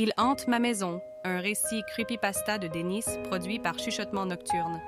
Il hante ma maison, un récit creepypasta de Denis produit par Chuchotement Nocturne.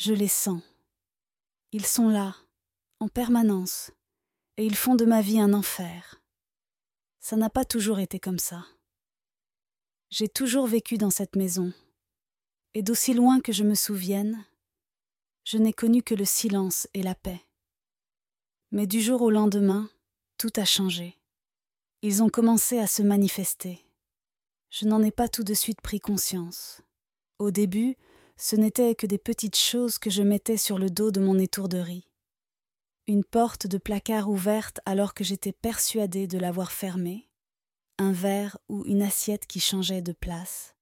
Je les sens. Ils sont là, en permanence, et ils font de ma vie un enfer. Ça n'a pas toujours été comme ça. J'ai toujours vécu dans cette maison, et d'aussi loin que je me souvienne, je n'ai connu que le silence et la paix. Mais du jour au lendemain, tout a changé. Ils ont commencé à se manifester. Je n'en ai pas tout de suite pris conscience. Au début, ce n'étaient que des petites choses que je mettais sur le dos de mon étourderie. Une porte de placard ouverte alors que j'étais persuadée de l'avoir fermée, un verre ou une assiette qui changeait de place,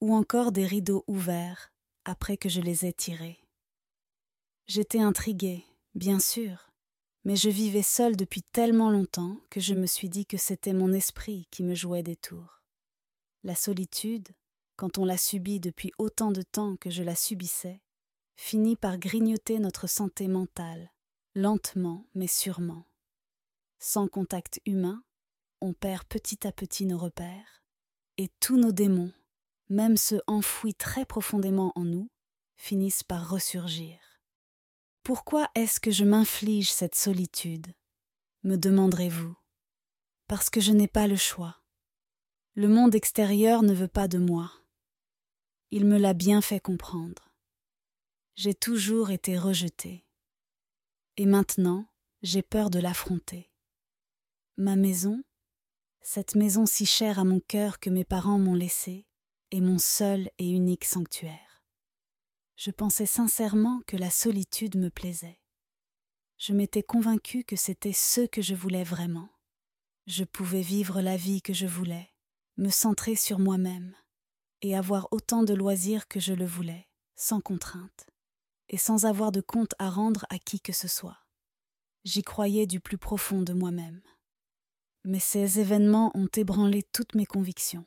ou encore des rideaux ouverts après que je les ai tirés. J'étais intriguée, bien sûr, mais je vivais seule depuis tellement longtemps que je me suis dit que c'était mon esprit qui me jouait des tours. La solitude, quand on l'a subie depuis autant de temps que je la subissais, finit par grignoter notre santé mentale, lentement mais sûrement. Sans contact humain, on perd petit à petit nos repères, et tous nos démons, même ceux enfouis très profondément en nous, finissent par ressurgir. Pourquoi est-ce que je m'inflige cette solitude? Me demanderez-vous. Parce que je n'ai pas le choix. Le monde extérieur ne veut pas de moi. Il me l'a bien fait comprendre. J'ai toujours été rejetée. Et maintenant, j'ai peur de l'affronter. Ma maison, cette maison si chère à mon cœur que mes parents m'ont laissée, est mon seul et unique sanctuaire. Je pensais sincèrement que la solitude me plaisait. Je m'étais convaincue que c'était ce que je voulais vraiment. Je pouvais vivre la vie que je voulais, me centrer sur moi-même, et avoir autant de loisirs que je le voulais, sans contrainte, et sans avoir de compte à rendre à qui que ce soit. J'y croyais du plus profond de moi-même. Mais ces événements ont ébranlé toutes mes convictions.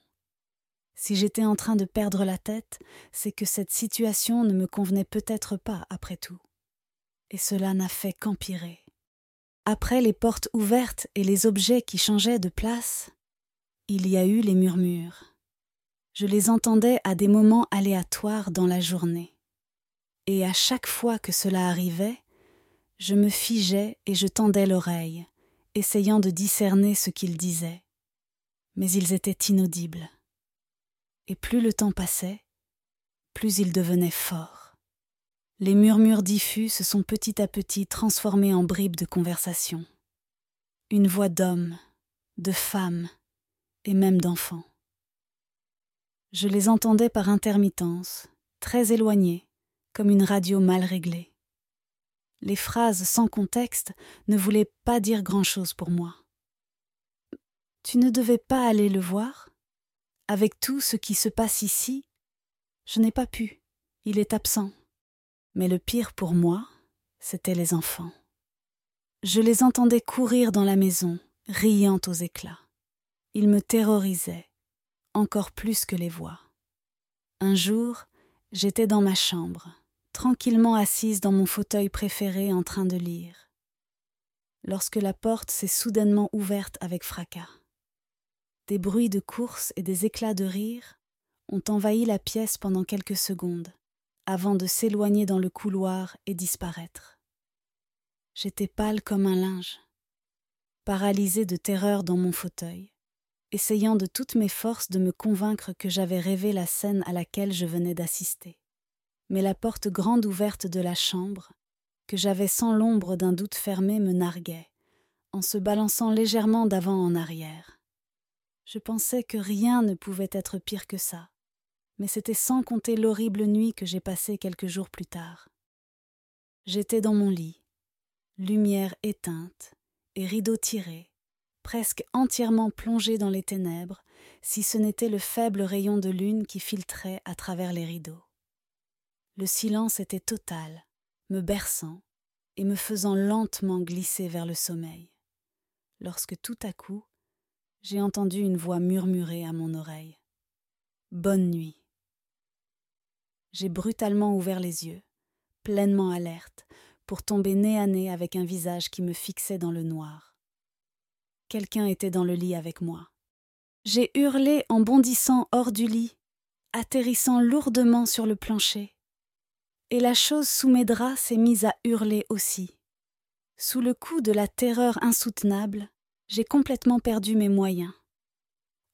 Si j'étais en train de perdre la tête, c'est que cette situation ne me convenait peut-être pas après tout. Et cela n'a fait qu'empirer. Après les portes ouvertes et les objets qui changeaient de place, il y a eu les murmures, je les entendais à des moments aléatoires dans la journée. Et à chaque fois que cela arrivait, je me figeais et je tendais l'oreille, essayant de discerner ce qu'ils disaient. Mais ils étaient inaudibles. Et plus le temps passait, plus ils devenaient forts. Les murmures diffus se sont petit à petit transformés en bribes de conversation. Une voix d'homme, de femme et même d'enfant. Je les entendais par intermittence, très éloignées, comme une radio mal réglée. Les phrases sans contexte ne voulaient pas dire grand-chose pour moi. Tu ne devais pas aller le voir? Avec tout ce qui se passe ici, je n'ai pas pu. Il est absent. Mais le pire pour moi, c'étaient les enfants. Je les entendais courir dans la maison, riant aux éclats. Ils me terrorisaient encore plus que les voix. Un jour, j'étais dans ma chambre, tranquillement assise dans mon fauteuil préféré en train de lire, lorsque la porte s'est soudainement ouverte avec fracas. Des bruits de course et des éclats de rire ont envahi la pièce pendant quelques secondes, avant de s'éloigner dans le couloir et disparaître. J'étais pâle comme un linge, paralysée de terreur dans mon fauteuil essayant de toutes mes forces de me convaincre que j'avais rêvé la scène à laquelle je venais d'assister. Mais la porte grande ouverte de la chambre, que j'avais sans l'ombre d'un doute fermé, me narguait, en se balançant légèrement d'avant en arrière. Je pensais que rien ne pouvait être pire que ça, mais c'était sans compter l'horrible nuit que j'ai passée quelques jours plus tard. J'étais dans mon lit, lumière éteinte et rideaux tirés, presque entièrement plongée dans les ténèbres, si ce n'était le faible rayon de lune qui filtrait à travers les rideaux. Le silence était total, me berçant et me faisant lentement glisser vers le sommeil, lorsque tout à coup j'ai entendu une voix murmurer à mon oreille. Bonne nuit. J'ai brutalement ouvert les yeux, pleinement alerte, pour tomber nez à nez avec un visage qui me fixait dans le noir. Quelqu'un était dans le lit avec moi. J'ai hurlé en bondissant hors du lit, atterrissant lourdement sur le plancher. Et la chose sous mes draps s'est mise à hurler aussi. Sous le coup de la terreur insoutenable, j'ai complètement perdu mes moyens.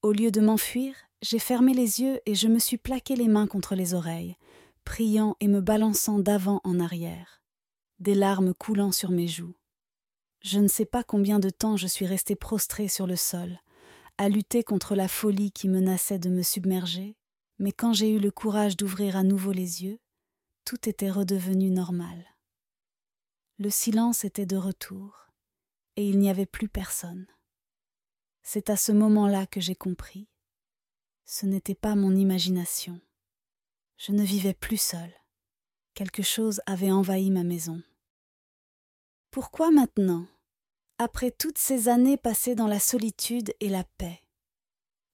Au lieu de m'enfuir, j'ai fermé les yeux et je me suis plaqué les mains contre les oreilles, priant et me balançant d'avant en arrière, des larmes coulant sur mes joues. Je ne sais pas combien de temps je suis resté prostré sur le sol, à lutter contre la folie qui menaçait de me submerger, mais quand j'ai eu le courage d'ouvrir à nouveau les yeux, tout était redevenu normal. Le silence était de retour, et il n'y avait plus personne. C'est à ce moment-là que j'ai compris. Ce n'était pas mon imagination. Je ne vivais plus seul. Quelque chose avait envahi ma maison. Pourquoi maintenant? Après toutes ces années passées dans la solitude et la paix.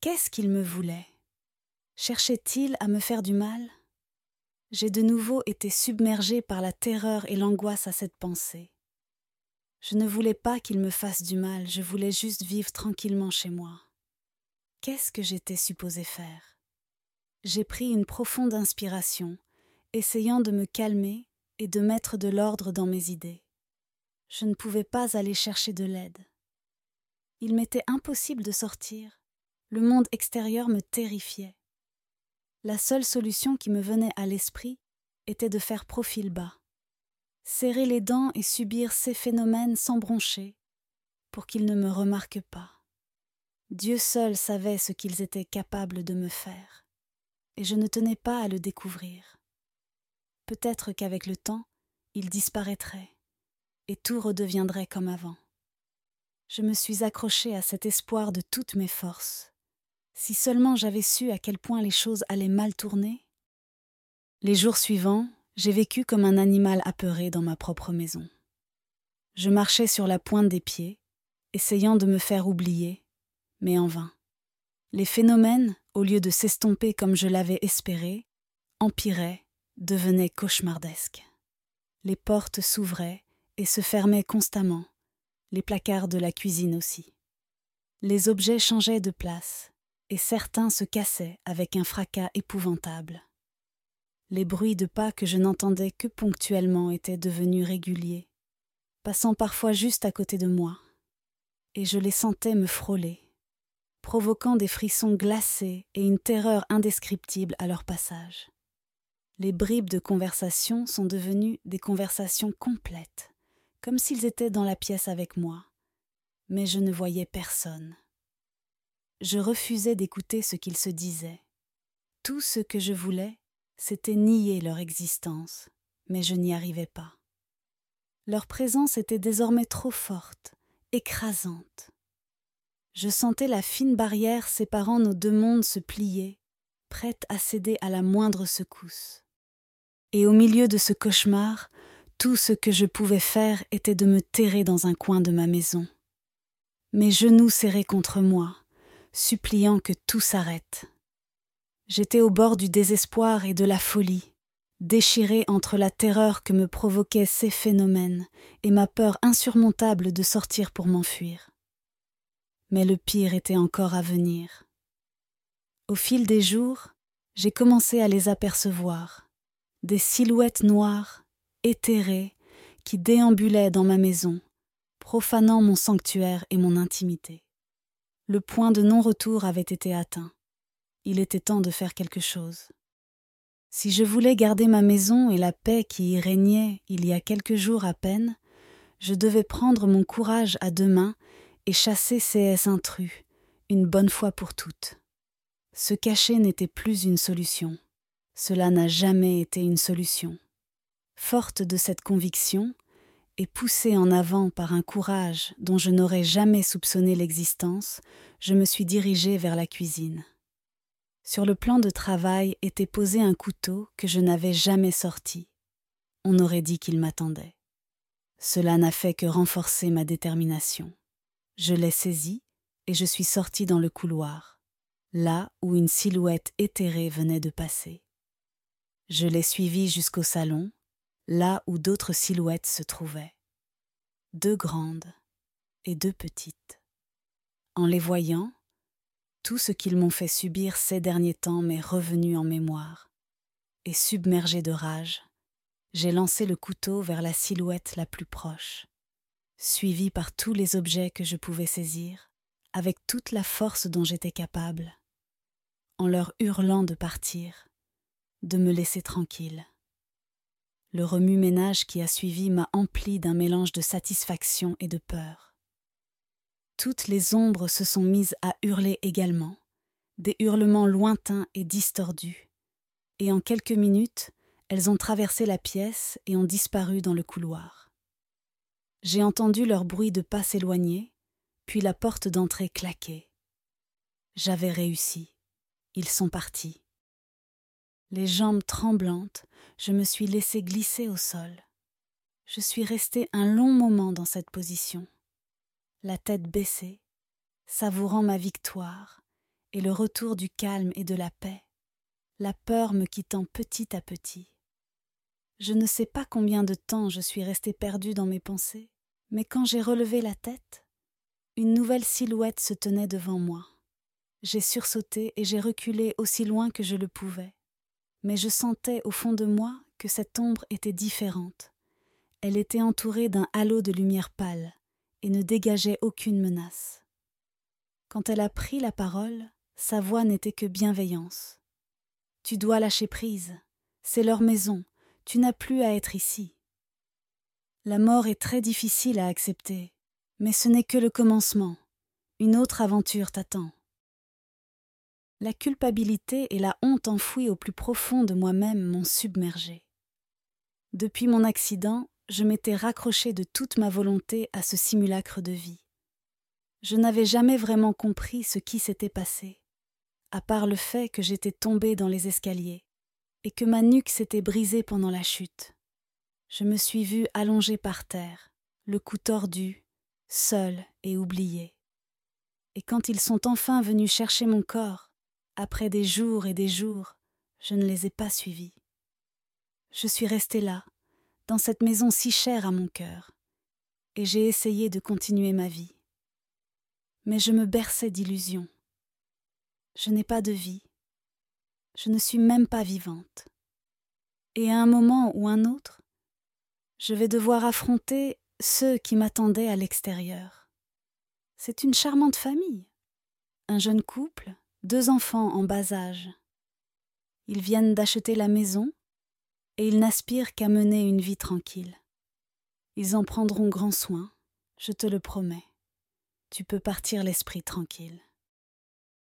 Qu'est-ce qu'il me voulait? Cherchait-il à me faire du mal? J'ai de nouveau été submergée par la terreur et l'angoisse à cette pensée. Je ne voulais pas qu'il me fasse du mal, je voulais juste vivre tranquillement chez moi. Qu'est-ce que j'étais supposée faire? J'ai pris une profonde inspiration, essayant de me calmer et de mettre de l'ordre dans mes idées. Je ne pouvais pas aller chercher de l'aide. Il m'était impossible de sortir. Le monde extérieur me terrifiait. La seule solution qui me venait à l'esprit était de faire profil bas, serrer les dents et subir ces phénomènes sans broncher, pour qu'ils ne me remarquent pas. Dieu seul savait ce qu'ils étaient capables de me faire, et je ne tenais pas à le découvrir. Peut-être qu'avec le temps, il disparaîtrait et tout redeviendrait comme avant. Je me suis accrochée à cet espoir de toutes mes forces. Si seulement j'avais su à quel point les choses allaient mal tourner. Les jours suivants, j'ai vécu comme un animal apeuré dans ma propre maison. Je marchais sur la pointe des pieds, essayant de me faire oublier, mais en vain. Les phénomènes, au lieu de s'estomper comme je l'avais espéré, empiraient, devenaient cauchemardesques. Les portes s'ouvraient, et se fermaient constamment, les placards de la cuisine aussi. Les objets changeaient de place, et certains se cassaient avec un fracas épouvantable. Les bruits de pas que je n'entendais que ponctuellement étaient devenus réguliers, passant parfois juste à côté de moi, et je les sentais me frôler, provoquant des frissons glacés et une terreur indescriptible à leur passage. Les bribes de conversation sont devenues des conversations complètes, comme s'ils étaient dans la pièce avec moi, mais je ne voyais personne. Je refusais d'écouter ce qu'ils se disaient. Tout ce que je voulais, c'était nier leur existence, mais je n'y arrivais pas. Leur présence était désormais trop forte, écrasante. Je sentais la fine barrière séparant nos deux mondes se plier, prête à céder à la moindre secousse. Et au milieu de ce cauchemar, tout ce que je pouvais faire était de me terrer dans un coin de ma maison. Mes genoux serrés contre moi, suppliant que tout s'arrête. J'étais au bord du désespoir et de la folie, déchiré entre la terreur que me provoquaient ces phénomènes et ma peur insurmontable de sortir pour m'enfuir. Mais le pire était encore à venir. Au fil des jours, j'ai commencé à les apercevoir, des silhouettes noires éthéré qui déambulait dans ma maison, profanant mon sanctuaire et mon intimité. Le point de non-retour avait été atteint. Il était temps de faire quelque chose. Si je voulais garder ma maison et la paix qui y régnait il y a quelques jours à peine, je devais prendre mon courage à deux mains et chasser ces intrus, une bonne fois pour toutes. Se cacher n'était plus une solution. Cela n'a jamais été une solution. Forte de cette conviction, et poussée en avant par un courage dont je n'aurais jamais soupçonné l'existence, je me suis dirigée vers la cuisine. Sur le plan de travail était posé un couteau que je n'avais jamais sorti. On aurait dit qu'il m'attendait. Cela n'a fait que renforcer ma détermination. Je l'ai saisi et je suis sortie dans le couloir, là où une silhouette éthérée venait de passer. Je l'ai suivi jusqu'au salon, là où d'autres silhouettes se trouvaient. Deux grandes et deux petites. En les voyant, tout ce qu'ils m'ont fait subir ces derniers temps m'est revenu en mémoire, et submergé de rage, j'ai lancé le couteau vers la silhouette la plus proche, suivi par tous les objets que je pouvais saisir, avec toute la force dont j'étais capable, en leur hurlant de partir, de me laisser tranquille. Le remue-ménage qui a suivi m'a empli d'un mélange de satisfaction et de peur. Toutes les ombres se sont mises à hurler également, des hurlements lointains et distordus, et en quelques minutes, elles ont traversé la pièce et ont disparu dans le couloir. J'ai entendu leur bruit de pas s'éloigner, puis la porte d'entrée claquer. J'avais réussi. Ils sont partis. Les jambes tremblantes, je me suis laissé glisser au sol. Je suis resté un long moment dans cette position, la tête baissée, savourant ma victoire et le retour du calme et de la paix, la peur me quittant petit à petit. Je ne sais pas combien de temps je suis resté perdu dans mes pensées, mais quand j'ai relevé la tête, une nouvelle silhouette se tenait devant moi. J'ai sursauté et j'ai reculé aussi loin que je le pouvais mais je sentais au fond de moi que cette ombre était différente. Elle était entourée d'un halo de lumière pâle et ne dégageait aucune menace. Quand elle a pris la parole, sa voix n'était que bienveillance. Tu dois lâcher prise, c'est leur maison, tu n'as plus à être ici. La mort est très difficile à accepter, mais ce n'est que le commencement. Une autre aventure t'attend. La culpabilité et la honte enfouies au plus profond de moi-même m'ont submergé. Depuis mon accident, je m'étais raccroché de toute ma volonté à ce simulacre de vie. Je n'avais jamais vraiment compris ce qui s'était passé, à part le fait que j'étais tombé dans les escaliers et que ma nuque s'était brisée pendant la chute. Je me suis vu allongé par terre, le cou tordu, seul et oublié. Et quand ils sont enfin venus chercher mon corps, après des jours et des jours, je ne les ai pas suivis. Je suis restée là, dans cette maison si chère à mon cœur, et j'ai essayé de continuer ma vie. Mais je me berçais d'illusions. Je n'ai pas de vie. Je ne suis même pas vivante. Et à un moment ou un autre, je vais devoir affronter ceux qui m'attendaient à l'extérieur. C'est une charmante famille. Un jeune couple, deux enfants en bas âge. Ils viennent d'acheter la maison et ils n'aspirent qu'à mener une vie tranquille. Ils en prendront grand soin, je te le promets. Tu peux partir l'esprit tranquille.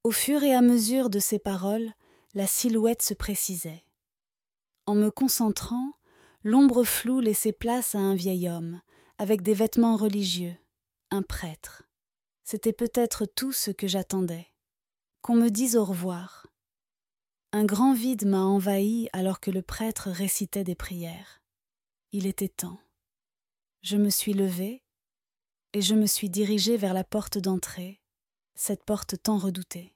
Au fur et à mesure de ces paroles, la silhouette se précisait. En me concentrant, l'ombre floue laissait place à un vieil homme, avec des vêtements religieux, un prêtre. C'était peut-être tout ce que j'attendais qu'on me dise au revoir. Un grand vide m'a envahi alors que le prêtre récitait des prières. Il était temps. Je me suis levée et je me suis dirigée vers la porte d'entrée, cette porte tant redoutée.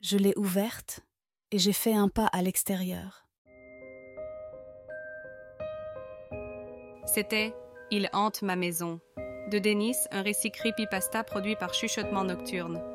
Je l'ai ouverte et j'ai fait un pas à l'extérieur. C'était Il hante ma maison de Denis, un récit creepypasta produit par Chuchotement Nocturne.